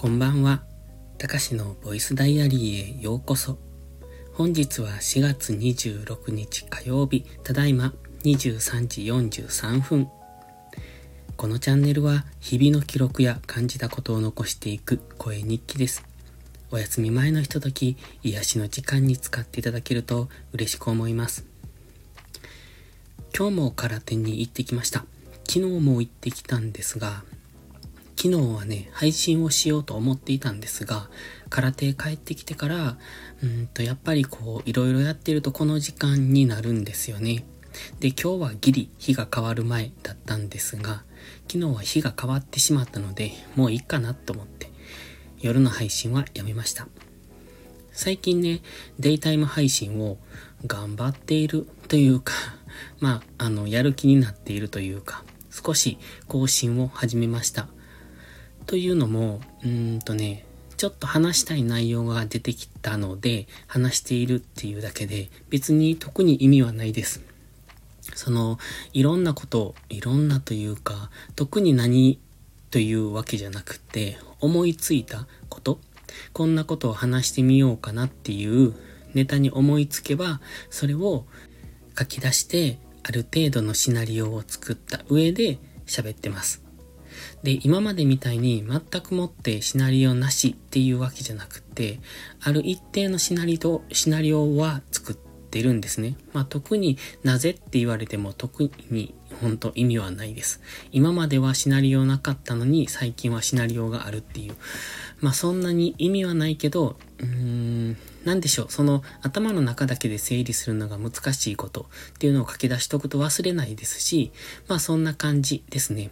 こんばんは。たかしのボイスダイアリーへようこそ。本日は4月26日火曜日、ただいま23時43分。このチャンネルは日々の記録や感じたことを残していく声日記です。お休み前のひととき、癒しの時間に使っていただけると嬉しく思います。今日も空手に行ってきました。昨日も行ってきたんですが、昨日はね、配信をしようと思っていたんですが、空手帰ってきてから、うんと、やっぱりこう、いろいろやってるとこの時間になるんですよね。で、今日はギリ日が変わる前だったんですが、昨日は日が変わってしまったので、もういいかなと思って、夜の配信はやめました。最近ね、デイタイム配信を頑張っているというか、まあ、あの、やる気になっているというか、少し更新を始めました。というのも、うんとね、ちょっと話したい内容が出てきたので、話しているっていうだけで、別に特に意味はないです。その、いろんなこと、いろんなというか、特に何というわけじゃなくて、思いついたこと、こんなことを話してみようかなっていうネタに思いつけば、それを書き出して、ある程度のシナリオを作った上で喋ってます。で、今までみたいに全くもってシナリオなしっていうわけじゃなくて、ある一定のシナリオ、シナリオは作ってるんですね。まあ特になぜって言われても特に本当意味はないです。今まではシナリオなかったのに最近はシナリオがあるっていう。まあそんなに意味はないけど、うーん、なんでしょう、その頭の中だけで整理するのが難しいことっていうのを書き出しとくと忘れないですし、まあそんな感じですね。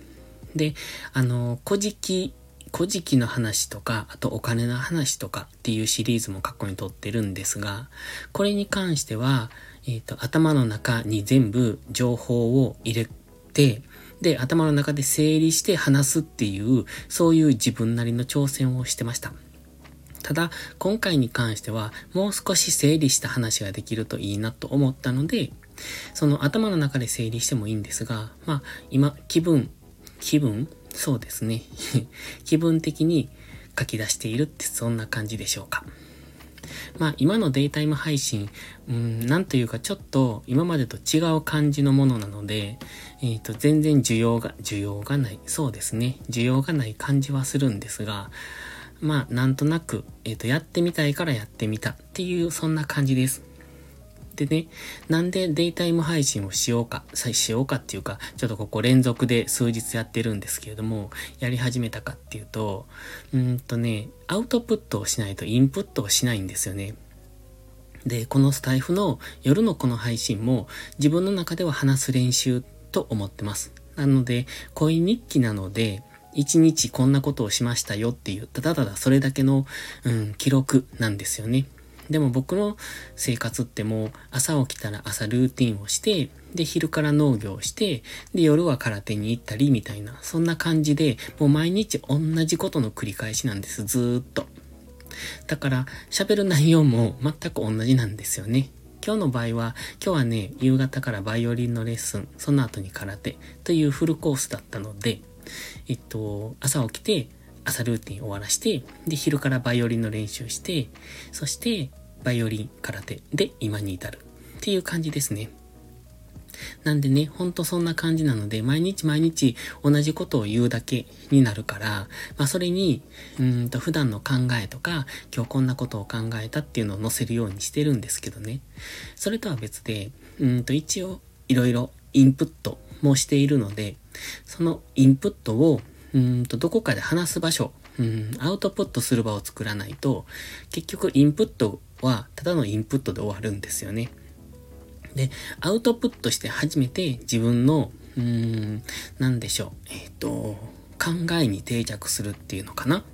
で、あの、古事記、古事記の話とか、あとお金の話とかっていうシリーズも過去に撮ってるんですが、これに関しては、えっ、ー、と、頭の中に全部情報を入れて、で、頭の中で整理して話すっていう、そういう自分なりの挑戦をしてました。ただ、今回に関しては、もう少し整理した話ができるといいなと思ったので、その頭の中で整理してもいいんですが、まあ、今、気分気分？そうですね。気分的に書き出しているってそんな感じでしょうか。まあ今のデイタイム配信、うん、なんというかちょっと今までと違う感じのものなので、えっ、ー、と全然需要が、需要がない、そうですね。需要がない感じはするんですが、まあなんとなく、えっ、ー、とやってみたいからやってみたっていうそんな感じです。でね、なんでデイタイム配信をしようか、しようかっていうか、ちょっとここ連続で数日やってるんですけれども、やり始めたかっていうと、うんとね、アウトプットをしないとインプットをしないんですよね。で、このスタイフの夜のこの配信も自分の中では話す練習と思ってます。なので、恋日記なので、一日こんなことをしましたよっていう、ただただそれだけの、うん、記録なんですよね。でも僕の生活ってもう朝起きたら朝ルーティンをして、で、昼から農業して、で、夜は空手に行ったりみたいな、そんな感じで、もう毎日同じことの繰り返しなんです、ずーっと。だから、喋る内容も全く同じなんですよね。今日の場合は、今日はね、夕方からバイオリンのレッスン、その後に空手というフルコースだったので、えっと、朝起きて、朝ルーティン終わらして、で、昼からバイオリンの練習して、そして、バイオリン、空手で今に至るっていう感じですね。なんでね、ほんとそんな感じなので、毎日毎日同じことを言うだけになるから、まあそれに、うんと普段の考えとか、今日こんなことを考えたっていうのを載せるようにしてるんですけどね。それとは別で、うんと一応いろいろインプットもしているので、そのインプットを、うんとどこかで話す場所、うん、アウトプットする場を作らないと、結局インプットはただのインプットで終わるんですよね。で、アウトプットして初めて自分の、うーん、なんでしょう、えっ、ー、と、考えに定着するっていうのかな。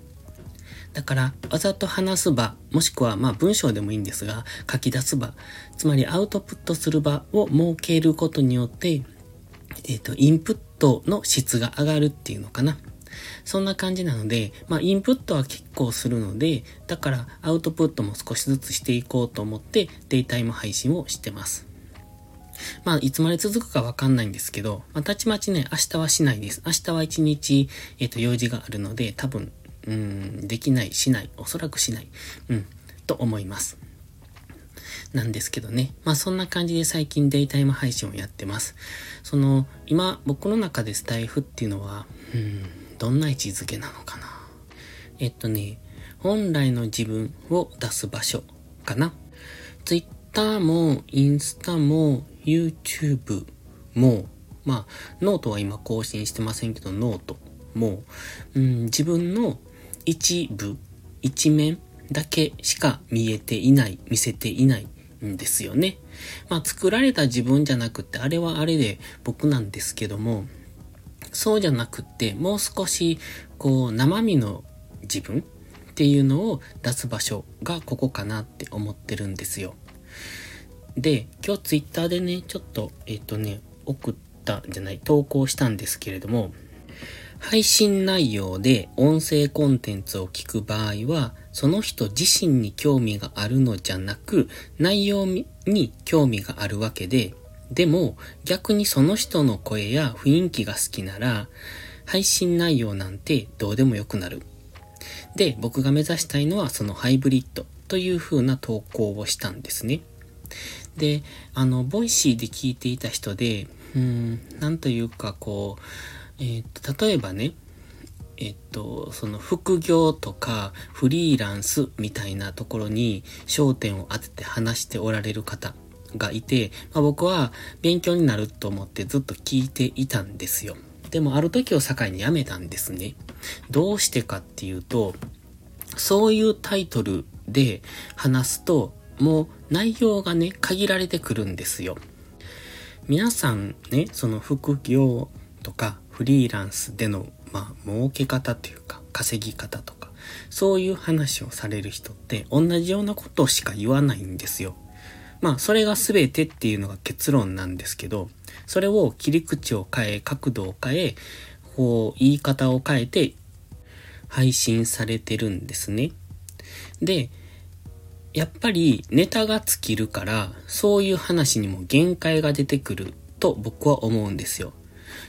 だから、わざと話す場、もしくは、まあ文章でもいいんですが、書き出す場、つまりアウトプットする場を設けることによって、えっ、ー、と、インプットの質が上がるっていうのかな。そんな感じなので、まあ、インプットは結構するので、だからアウトプットも少しずつしていこうと思って、デイタイム配信をしてます。まあ、いつまで続くかわかんないんですけど、まあ、たちまちね、明日はしないです。明日は一日、えっ、ー、と、用事があるので、多分、うん、できない、しない、おそらくしない、うん、と思います。なんですけどね。まあそんな感じで最近デイタイム配信をやってます。その、今僕の中でスタイフっていうのは、うん、どんな位置づけなのかな？えっとね、本来の自分を出す場所かな？Twitter もインスタも YouTube も、まあ、ノートは今更新してませんけど、ノートも、うん、自分の一部、一面だけしか見えていない、見せていないんですよね。まあ作られた自分じゃなくて、あれはあれで僕なんですけども、そうじゃなくって、もう少し、こう、生身の自分っていうのを出す場所がここかなって思ってるんですよ。で、今日ツイッターでね、ちょっと、えっ、とね、送ったじゃない、投稿したんですけれども、配信内容で音声コンテンツを聞く場合は、その人自身に興味があるのじゃなく、内容に興味があるわけで、でも逆にその人の声や雰囲気が好きなら、配信内容なんてどうでもよくなる。で、僕が目指したいのはそのハイブリッドという風な投稿をしたんですね。で、あの、ボイシーで聞いていた人で、うん、なんというかこう、えっ、と、例えばね、えっと、その副業とかフリーランスみたいなところに焦点を当てて話しておられる方がいて、まあ、僕は勉強になると思ってずっと聞いていたんですよ。でもある時を境にやめたんですね。どうしてかっていうと、そういうタイトルで話すと、もう内容がね、限られてくるんですよ。皆さんね、その副業とかフリーランスでの、まあ、儲け方というか、稼ぎ方とか、そういう話をされる人って同じようなことしか言わないんですよ。まあ、それが全てっていうのが結論なんですけど、それを切り口を変え、角度を変え、こう、言い方を変えて、配信されてるんですね。で、やっぱりネタが尽きるから、そういう話にも限界が出てくると僕は思うんですよ。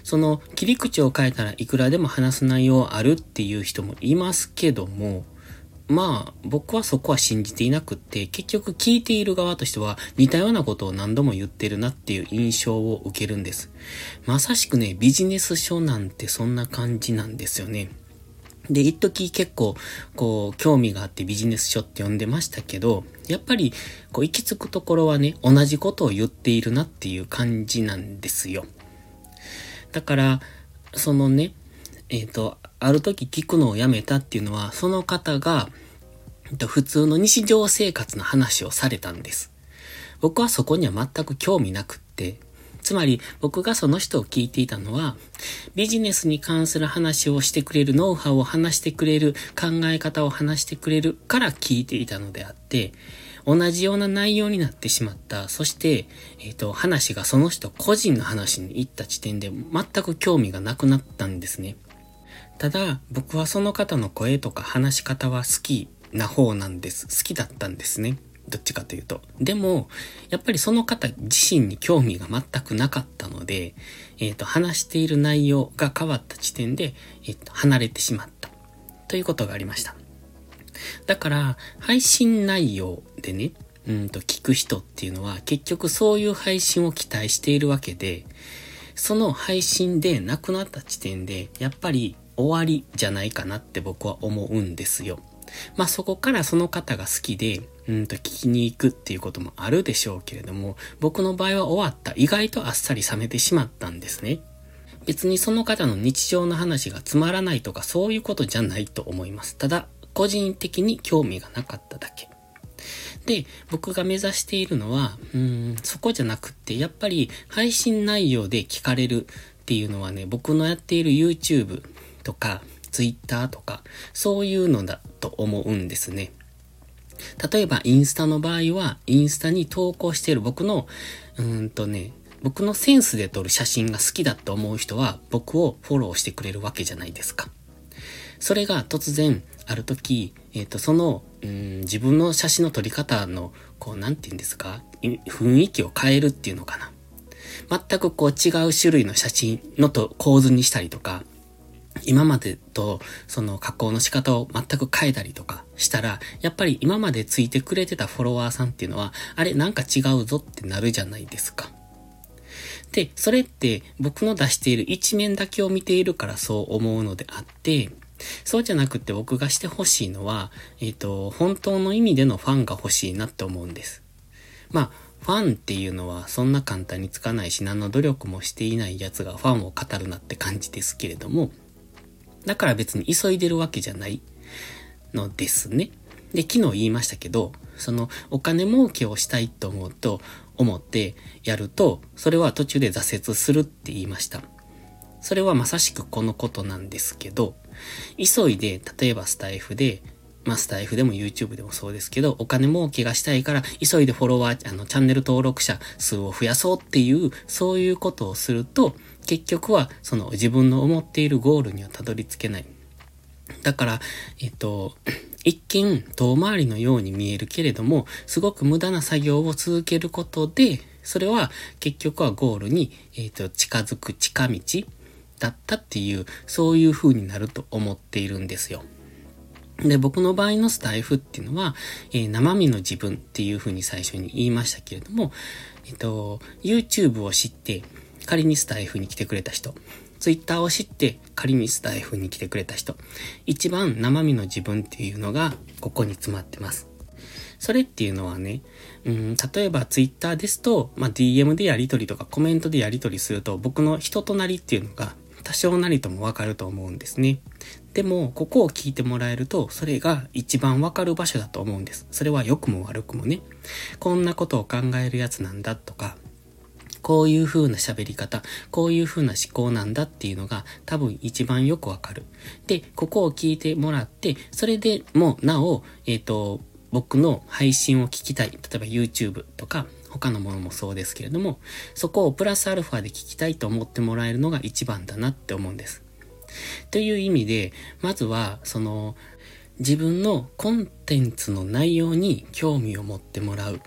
その切り口を変えたらいくらでも話す内容あるっていう人もいますけども、まあ、僕はそこは信じていなくって、結局聞いている側としては似たようなことを何度も言ってるなっていう印象を受けるんです。まさしくね、ビジネス書なんてそんな感じなんですよね。で、一時結構、こう、興味があってビジネス書って読んでましたけど、やっぱり、こう、行き着くところはね、同じことを言っているなっていう感じなんですよ。だから、そのね、えっ、ー、と、ある時聞くのをやめたっていうのは、その方が、普通の日常生活の話をされたんです。僕はそこには全く興味なくって、つまり僕がその人を聞いていたのは、ビジネスに関する話をしてくれる、ノウハウを話してくれる、考え方を話してくれるから聞いていたのであって、同じような内容になってしまった。そして、えっ、ー、と、話がその人個人の話に行った時点で全く興味がなくなったんですね。ただ、僕はその方の声とか話し方は好きな方なんです。好きだったんですね。どっちかというと。でも、やっぱりその方自身に興味が全くなかったので、えっ、ー、と、話している内容が変わった時点で、えっ、ー、と、離れてしまった。ということがありました。だから、配信内容でね、うんと聞く人っていうのは結局そういう配信を期待しているわけで、その配信で亡くなった時点で、やっぱり終わりじゃないかなって僕は思うんですよ。まあそこからその方が好きで、うんと聞きに行くっていうこともあるでしょうけれども、僕の場合は終わった。意外とあっさり冷めてしまったんですね。別にその方の日常の話がつまらないとかそういうことじゃないと思います。ただ、個人的に興味がなかっただけ。で、僕が目指しているのは、うん、そこじゃなくって、やっぱり配信内容で聞かれるっていうのはね、僕のやっている YouTube とか Twitter とか、そういうのだと思うんですね。例えばインスタの場合は、インスタに投稿している僕の、うんとね、僕のセンスで撮る写真が好きだと思う人は僕をフォローしてくれるわけじゃないですか。それが突然、ある時、えっ、ー、と、その、うん、自分の写真の撮り方の、こう、なんて言うんですか雰囲気を変えるっていうのかな。全くこう違う種類の写真のと構図にしたりとか、今までとその加工の仕方を全く変えたりとかしたら、やっぱり今までついてくれてたフォロワーさんっていうのは、あれなんか違うぞってなるじゃないですか。で、それって僕の出している一面だけを見ているからそう思うのであって、そうじゃなくて僕がしてほしいのは、えっ、ー、と、本当の意味でのファンが欲しいなって思うんです。まあ、ファンっていうのはそんな簡単につかないし何の努力もしていない奴がファンを語るなって感じですけれども、だから別に急いでるわけじゃないのですね。で、昨日言いましたけど、そのお金儲けをしたいと思うと、思ってやると、それは途中で挫折するって言いました。それはまさしくこのことなんですけど、急いで、例えばスタイフで、まあ、スタイフでも YouTube でもそうですけど、お金儲けがしたいから、急いでフォロワー、あの、チャンネル登録者数を増やそうっていう、そういうことをすると、結局は、その自分の思っているゴールにはたどり着けない。だから、えっと、一見遠回りのように見えるけれども、すごく無駄な作業を続けることで、それは結局はゴールに、えっと、近づく近道だったっていう、そういう風になると思っているんですよ。で、僕の場合のスタイフっていうのは、えー、生身の自分っていう風に最初に言いましたけれども、えっと、YouTube を知って、仮にスタイフに来てくれた人、Twitter を知って仮にスタイフに来てくれた人、一番生身の自分っていうのがここに詰まってます。それっていうのはね、うん、例えば Twitter ですと、まあ、DM でやり取りとかコメントでやり取りすると僕の人となりっていうのが多少なりともわかると思うんですね。でも、ここを聞いてもらえると、それが一番わかる場所だと思うんです。それは良くも悪くもね。こんなことを考えるやつなんだとか、こういう風な喋り方、こういう風な思考なんだっていうのが多分一番よくわかる。で、ここを聞いてもらって、それでもなお、えっ、ー、と、僕の配信を聞きたい。例えば YouTube とか、他のものもそうですけれども、そこをプラスアルファで聞きたいと思ってもらえるのが一番だなって思うんです。という意味で、まずは、その、自分のコンテンツの内容に興味を持ってもらう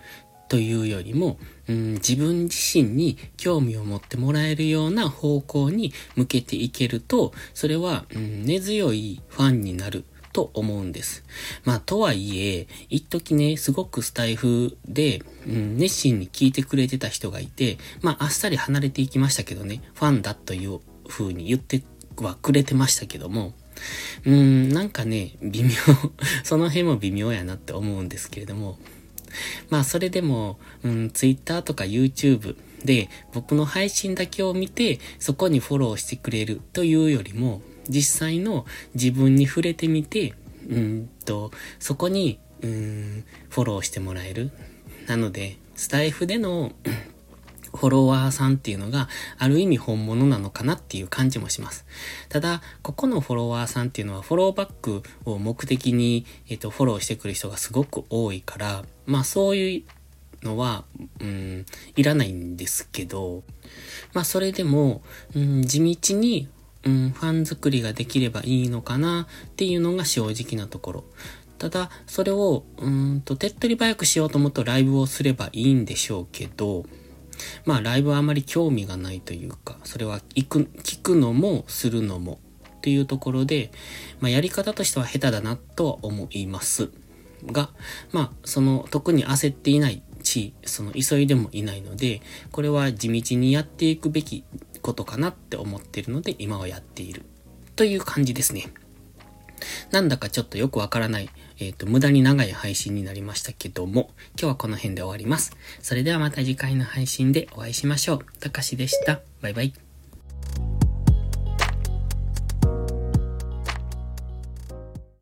というよりも、うん、自分自身に興味を持ってもらえるような方向に向けていけると、それは、うん、根強いファンになると思うんです。まあ、とはいえ、一時ね、すごくスタイフで、うん、熱心に聞いてくれてた人がいて、まあ、あっさり離れていきましたけどね、ファンだという風に言ってはくれてましたけども、うん、なんかね、微妙 その辺も微妙やなって思うんですけれども、まあそれでも、うん、Twitter とか YouTube で僕の配信だけを見てそこにフォローしてくれるというよりも、実際の自分に触れてみて、うんと、そこに、うん、フォローしてもらえる。なので、スタイフでのフォロワーさんっていうのがある意味本物なのかなっていう感じもします。ただ、ここのフォロワーさんっていうのはフォローバックを目的に、えっと、フォローしてくる人がすごく多いから、まあそういうのは、うん、いらないんですけど、まあそれでも、うん、地道にうん、ファン作りができればいいのかなっていうのが正直なところ。ただ、それを、うんと、手っ取り早くしようと思うとライブをすればいいんでしょうけど、まあ、ライブはあまり興味がないというか、それは行く、聞くのもするのもっていうところで、まあ、やり方としては下手だなとは思います。が、まあ、その、特に焦っていないし、その、急いでもいないので、これは地道にやっていくべきことかなって思ってるので、今はやっている。という感じですね。なんだかちょっとよくわからない、えっ、ー、と、無駄に長い配信になりましたけども、今日はこの辺で終わります。それではまた次回の配信でお会いしましょう。たかしでした。バイバイ。